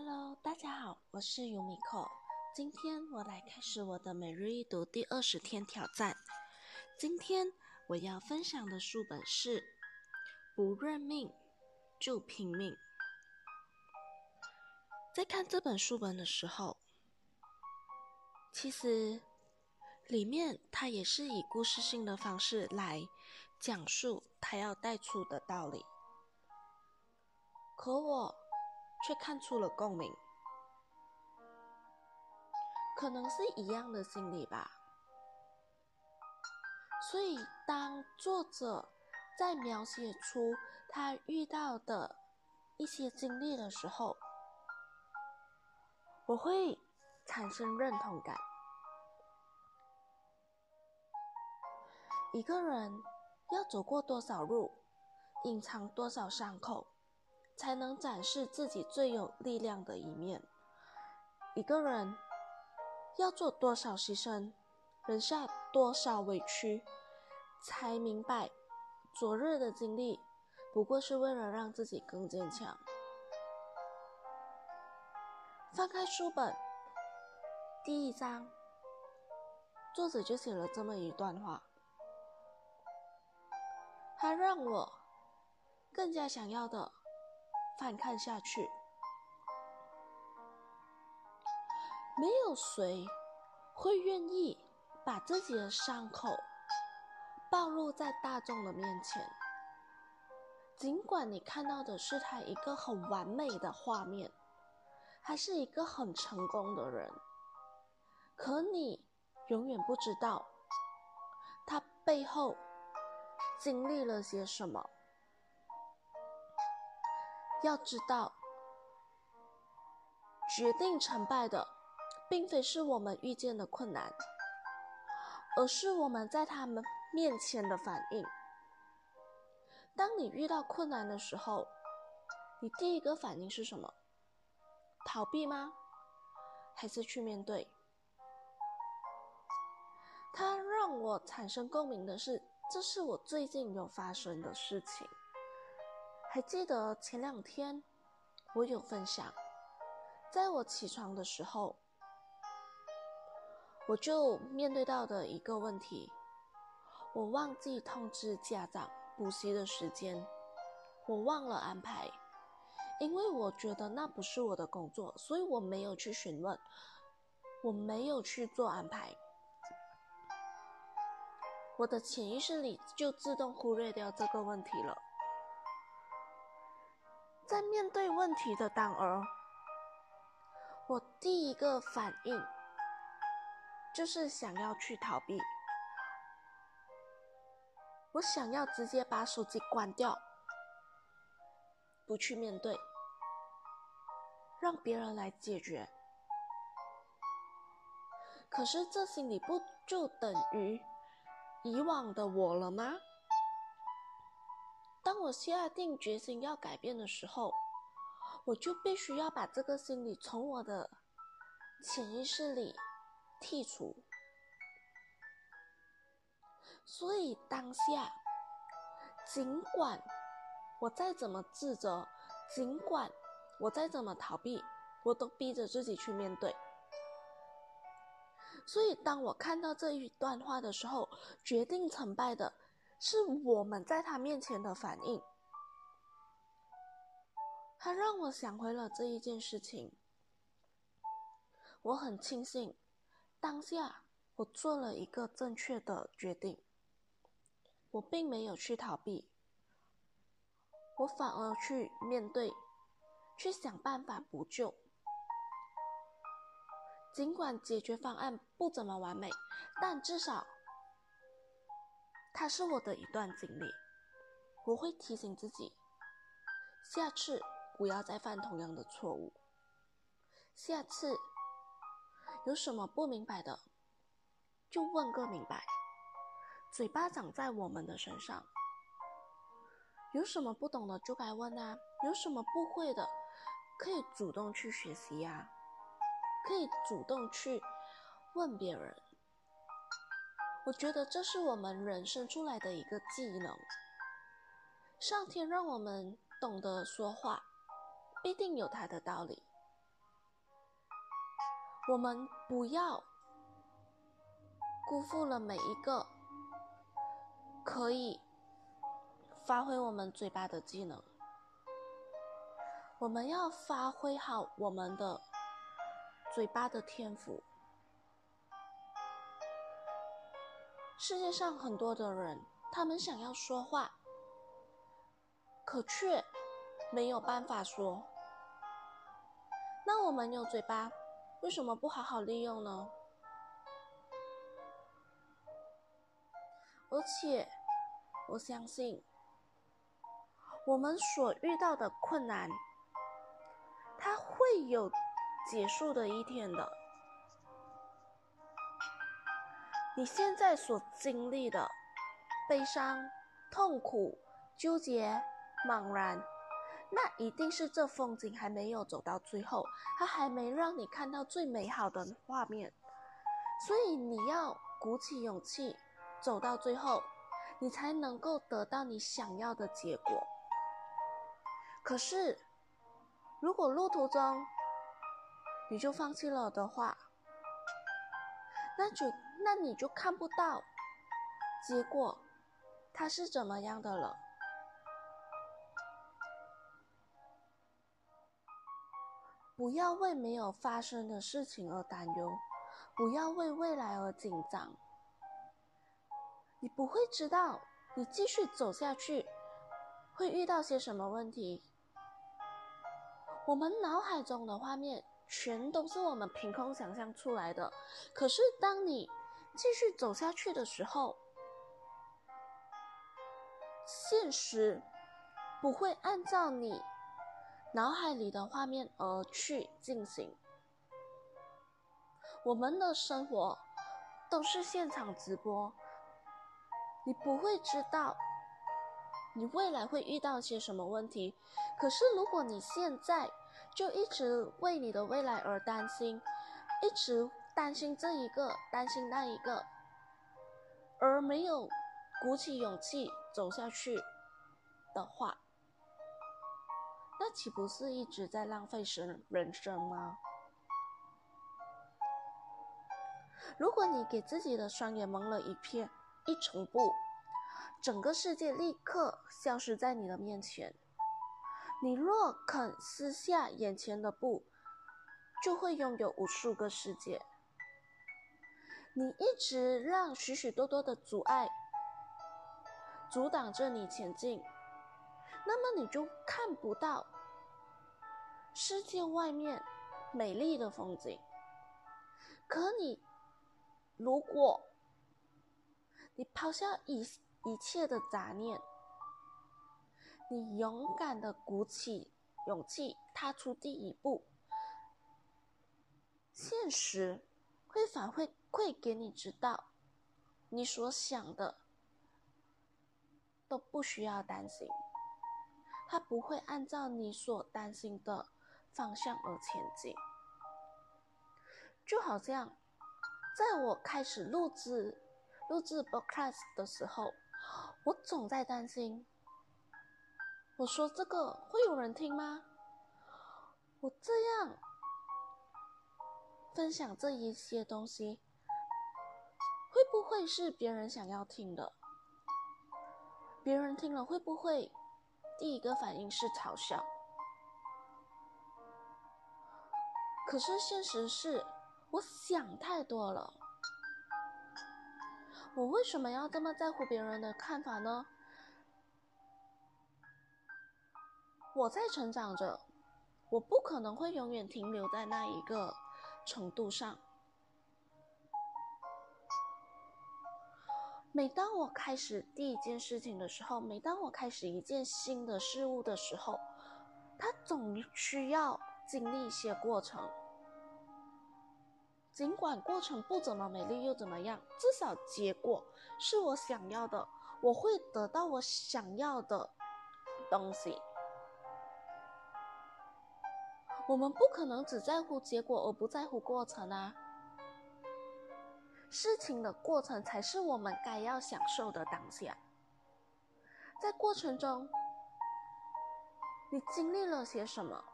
Hello，大家好，我是尤米蔻。今天我来开始我的每日一读第二十天挑战。今天我要分享的书本是《不认命就拼命》。在看这本书本的时候，其实里面它也是以故事性的方式来讲述它要带出的道理。可我却看出了共鸣，可能是一样的心理吧。所以，当作者在描写出他遇到的一些经历的时候，我会产生认同感。一个人要走过多少路，隐藏多少伤口。才能展示自己最有力量的一面。一个人要做多少牺牲，忍下多少委屈，才明白昨日的经历不过是为了让自己更坚强。翻开书本，第一章，作者就写了这么一段话，他让我更加想要的。翻看下去，没有谁会愿意把自己的伤口暴露在大众的面前。尽管你看到的是他一个很完美的画面，还是一个很成功的人，可你永远不知道他背后经历了些什么。要知道，决定成败的，并非是我们遇见的困难，而是我们在他们面前的反应。当你遇到困难的时候，你第一个反应是什么？逃避吗？还是去面对？它让我产生共鸣的是，这是我最近有发生的事情。还记得前两天，我有分享，在我起床的时候，我就面对到的一个问题：我忘记通知家长补习的时间，我忘了安排，因为我觉得那不是我的工作，所以我没有去询问，我没有去做安排，我的潜意识里就自动忽略掉这个问题了。在面对问题的当儿，我第一个反应就是想要去逃避。我想要直接把手机关掉，不去面对，让别人来解决。可是这心里不就等于以往的我了吗？当我下定决心要改变的时候，我就必须要把这个心理从我的潜意识里剔除。所以当下，尽管我再怎么自责，尽管我再怎么逃避，我都逼着自己去面对。所以当我看到这一段话的时候，决定成败的。是我们在他面前的反应，他让我想回了这一件事情。我很庆幸，当下我做了一个正确的决定。我并没有去逃避，我反而去面对，去想办法补救。尽管解决方案不怎么完美，但至少。它是我的一段经历，我会提醒自己，下次不要再犯同样的错误。下次有什么不明白的，就问个明白。嘴巴长在我们的身上，有什么不懂的就该问啊，有什么不会的，可以主动去学习呀，可以主动去问别人。我觉得这是我们人生出来的一个技能。上天让我们懂得说话，必定有他的道理。我们不要辜负了每一个可以发挥我们嘴巴的技能。我们要发挥好我们的嘴巴的天赋。世界上很多的人，他们想要说话，可却没有办法说。那我们有嘴巴。为什么不好好利用呢？而且，我相信，我们所遇到的困难，它会有结束的一天的。你现在所经历的悲伤、痛苦、纠结、茫然。那一定是这风景还没有走到最后，它还没让你看到最美好的画面，所以你要鼓起勇气走到最后，你才能够得到你想要的结果。可是，如果路途中你就放弃了的话，那就那你就看不到结果它是怎么样的了。不要为没有发生的事情而担忧，不要为未来而紧张。你不会知道，你继续走下去会遇到些什么问题。我们脑海中的画面全都是我们凭空想象出来的。可是，当你继续走下去的时候，现实不会按照你。脑海里的画面而去进行，我们的生活都是现场直播，你不会知道你未来会遇到些什么问题。可是如果你现在就一直为你的未来而担心，一直担心这一个担心那一个，而没有鼓起勇气走下去的话，那岂不是一直在浪费生人生吗？如果你给自己的双眼蒙了一片一层布，整个世界立刻消失在你的面前。你若肯撕下眼前的布，就会拥有无数个世界。你一直让许许多多的阻碍阻挡着你前进。那么你就看不到世界外面美丽的风景。可你，如果你抛下一一切的杂念，你勇敢的鼓起勇气踏出第一步，现实会反馈馈给你知道，你所想的都不需要担心。它不会按照你所担心的方向而前进，就好像在我开始录制录制 broadcast 的时候，我总在担心，我说这个会有人听吗？我这样分享这一些东西，会不会是别人想要听的？别人听了会不会？第一个反应是嘲笑，可是现实是，我想太多了。我为什么要这么在乎别人的看法呢？我在成长着，我不可能会永远停留在那一个程度上。每当我开始第一件事情的时候，每当我开始一件新的事物的时候，它总需要经历一些过程。尽管过程不怎么美丽又怎么样，至少结果是我想要的，我会得到我想要的东西。我们不可能只在乎结果而不在乎过程啊。事情的过程才是我们该要享受的当下。在过程中，你经历了些什么？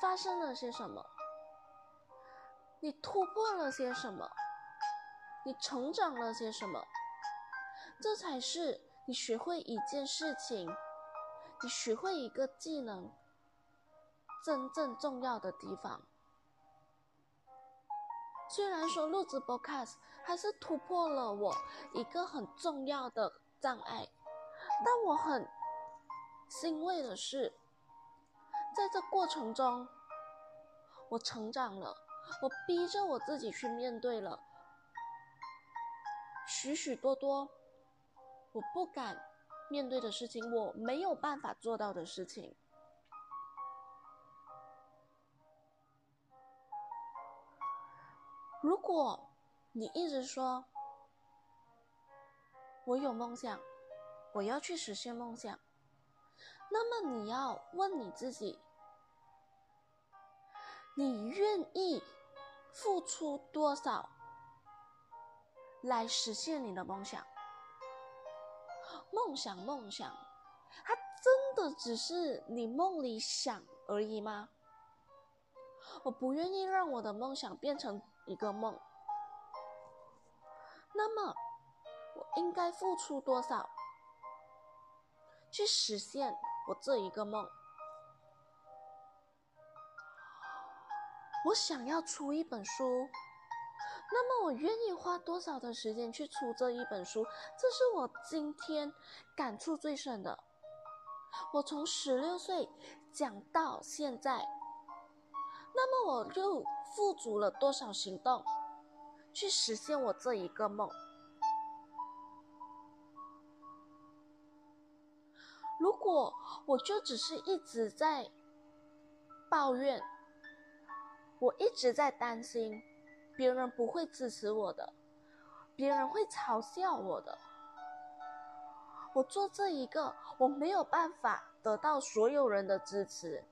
发生了些什么？你突破了些什么？你成长了些什么？这才是你学会一件事情，你学会一个技能真正重要的地方。虽然说录制 Podcast 还是突破了我一个很重要的障碍，但我很欣慰的是，在这过程中，我成长了，我逼着我自己去面对了许许多多。我不敢面对的事情，我没有办法做到的事情。如果你一直说我有梦想，我要去实现梦想，那么你要问你自己：你愿意付出多少来实现你的梦想？梦想，梦想，它真的只是你梦里想而已吗？我不愿意让我的梦想变成一个梦。那么，我应该付出多少去实现我这一个梦？我想要出一本书。那么我愿意花多少的时间去出这一本书？这是我今天感触最深的。我从十六岁讲到现在，那么我又付足了多少行动去实现我这一个梦？如果我就只是一直在抱怨，我一直在担心。别人不会支持我的，别人会嘲笑我的。我做这一个，我没有办法得到所有人的支持。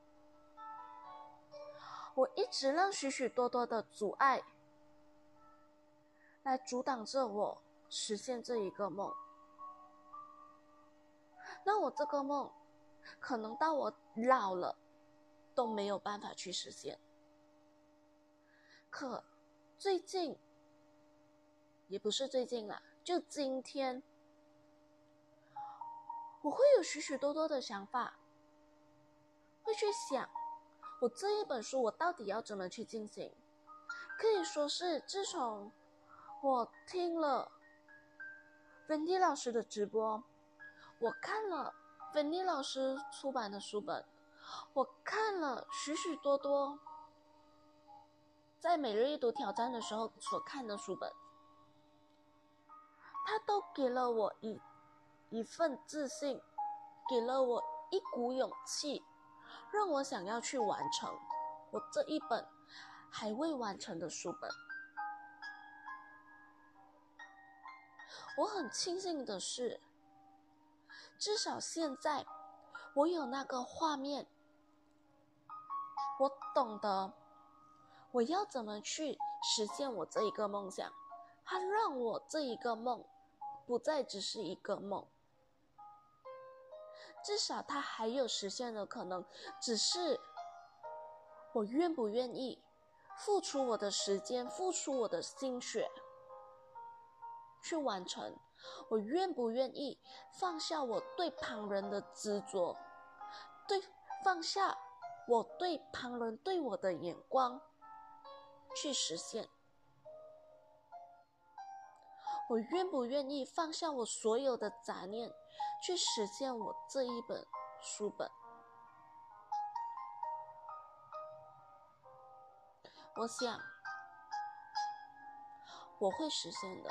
我一直让许许多多的阻碍来阻挡着我实现这一个梦。那我这个梦，可能到我老了都没有办法去实现。可。最近，也不是最近了，就今天，我会有许许多多的想法，会去想，我这一本书我到底要怎么去进行？可以说是自从我听了芬迪老师的直播，我看了芬迪老师出版的书本，我看了许许多多。在每日一读挑战的时候所看的书本，他都给了我一一份自信，给了我一股勇气，让我想要去完成我这一本还未完成的书本。我很庆幸的是，至少现在我有那个画面，我懂得。我要怎么去实现我这一个梦想？它让我这一个梦不再只是一个梦，至少它还有实现的可能。只是我愿不愿意付出我的时间，付出我的心血去完成？我愿不愿意放下我对旁人的执着，对放下我对旁人对我的眼光？去实现，我愿不愿意放下我所有的杂念，去实现我这一本书本？我想，我会实现的。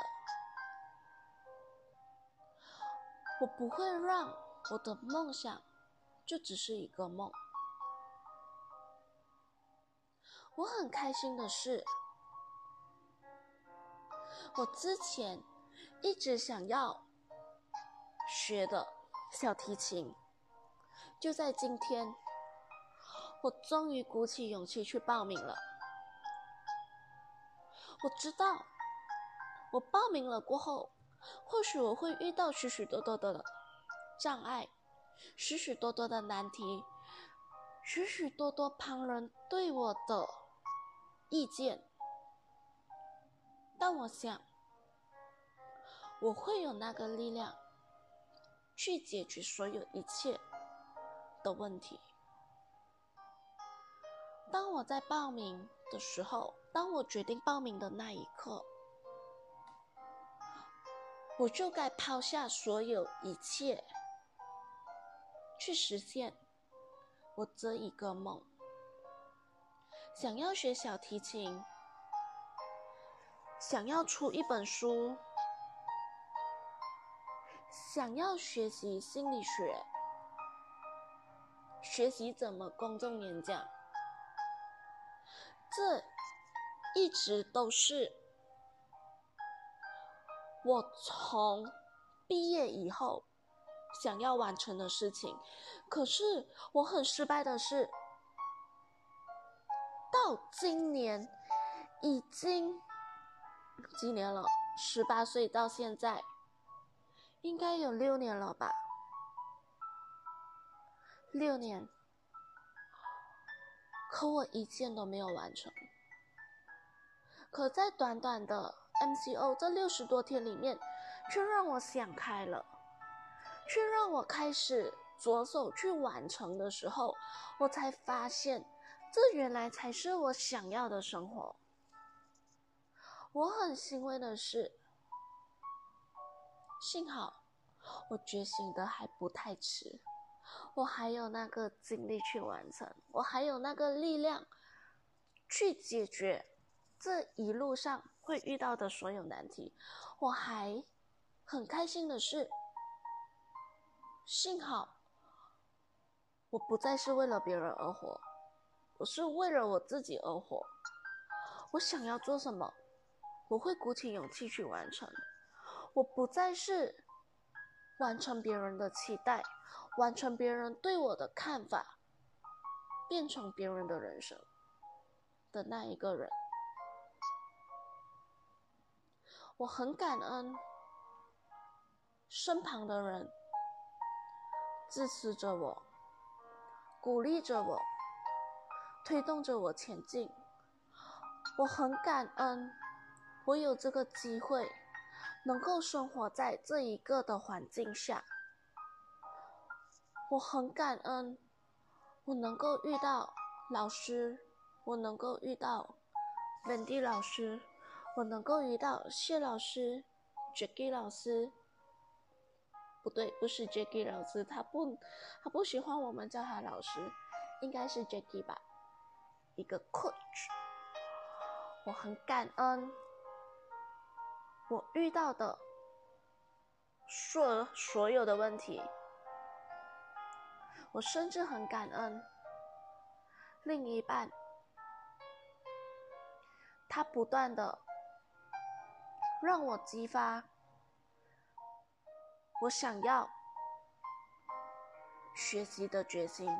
我不会让我的梦想就只是一个梦。我很开心的是，我之前一直想要学的小提琴，就在今天，我终于鼓起勇气去报名了。我知道，我报名了过后，或许我会遇到许许多多的障碍，许许多多的难题，许许多多旁人对我的。意见，但我想，我会有那个力量去解决所有一切的问题。当我在报名的时候，当我决定报名的那一刻，我就该抛下所有一切，去实现我这一个梦。想要学小提琴，想要出一本书，想要学习心理学，学习怎么公众演讲，这一直都是我从毕业以后想要完成的事情。可是我很失败的是。到今年已经几年了？十八岁到现在，应该有六年了吧？六年，可我一件都没有完成。可在短短的 MCO 这六十多天里面，却让我想开了，却让我开始着手去完成的时候，我才发现。这原来才是我想要的生活。我很欣慰的是，幸好我觉醒的还不太迟，我还有那个精力去完成，我还有那个力量去解决这一路上会遇到的所有难题。我还很开心的是，幸好我不再是为了别人而活。我是为了我自己而活，我想要做什么，我会鼓起勇气去完成。我不再是完成别人的期待，完成别人对我的看法，变成别人的人生的那一个人。我很感恩身旁的人支持着我，鼓励着我。推动着我前进，我很感恩，我有这个机会，能够生活在这一个的环境下。我很感恩，我能够遇到老师，我能够遇到本地老师，我能够遇到谢老师、Jackie 老师。不对，不是 Jackie 老师，他不，他不喜欢我们叫他老师，应该是 Jackie 吧。一个 coach，我很感恩我遇到的所所有的问题，我甚至很感恩另一半，他不断的让我激发我想要学习的决心。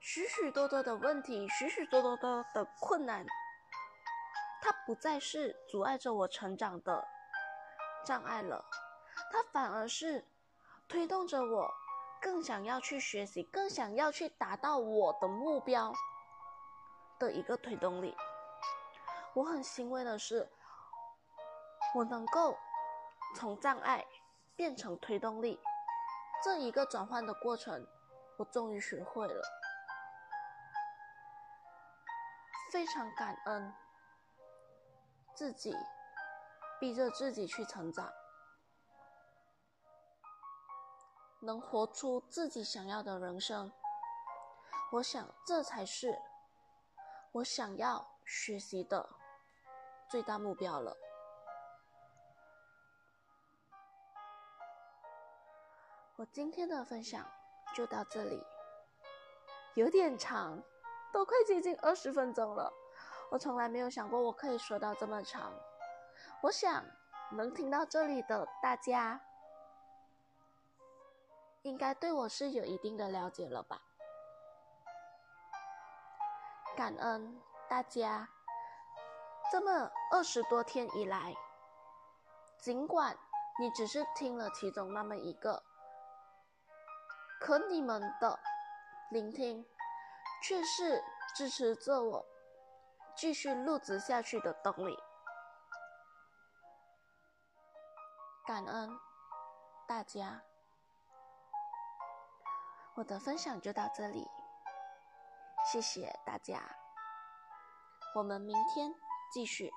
许许多多的问题，许许多多多的困难，它不再是阻碍着我成长的障碍了，它反而是推动着我更想要去学习，更想要去达到我的目标的一个推动力。我很欣慰的是，我能够从障碍变成推动力，这一个转换的过程，我终于学会了。非常感恩自己，逼着自己去成长，能活出自己想要的人生。我想，这才是我想要学习的最大目标了。我今天的分享就到这里，有点长。都快接近二十分钟了，我从来没有想过我可以说到这么长。我想能听到这里的大家，应该对我是有一定的了解了吧？感恩大家这么二十多天以来，尽管你只是听了其中那么一个，可你们的聆听。却是支持着我继续录制下去的动力。感恩大家，我的分享就到这里，谢谢大家，我们明天继续。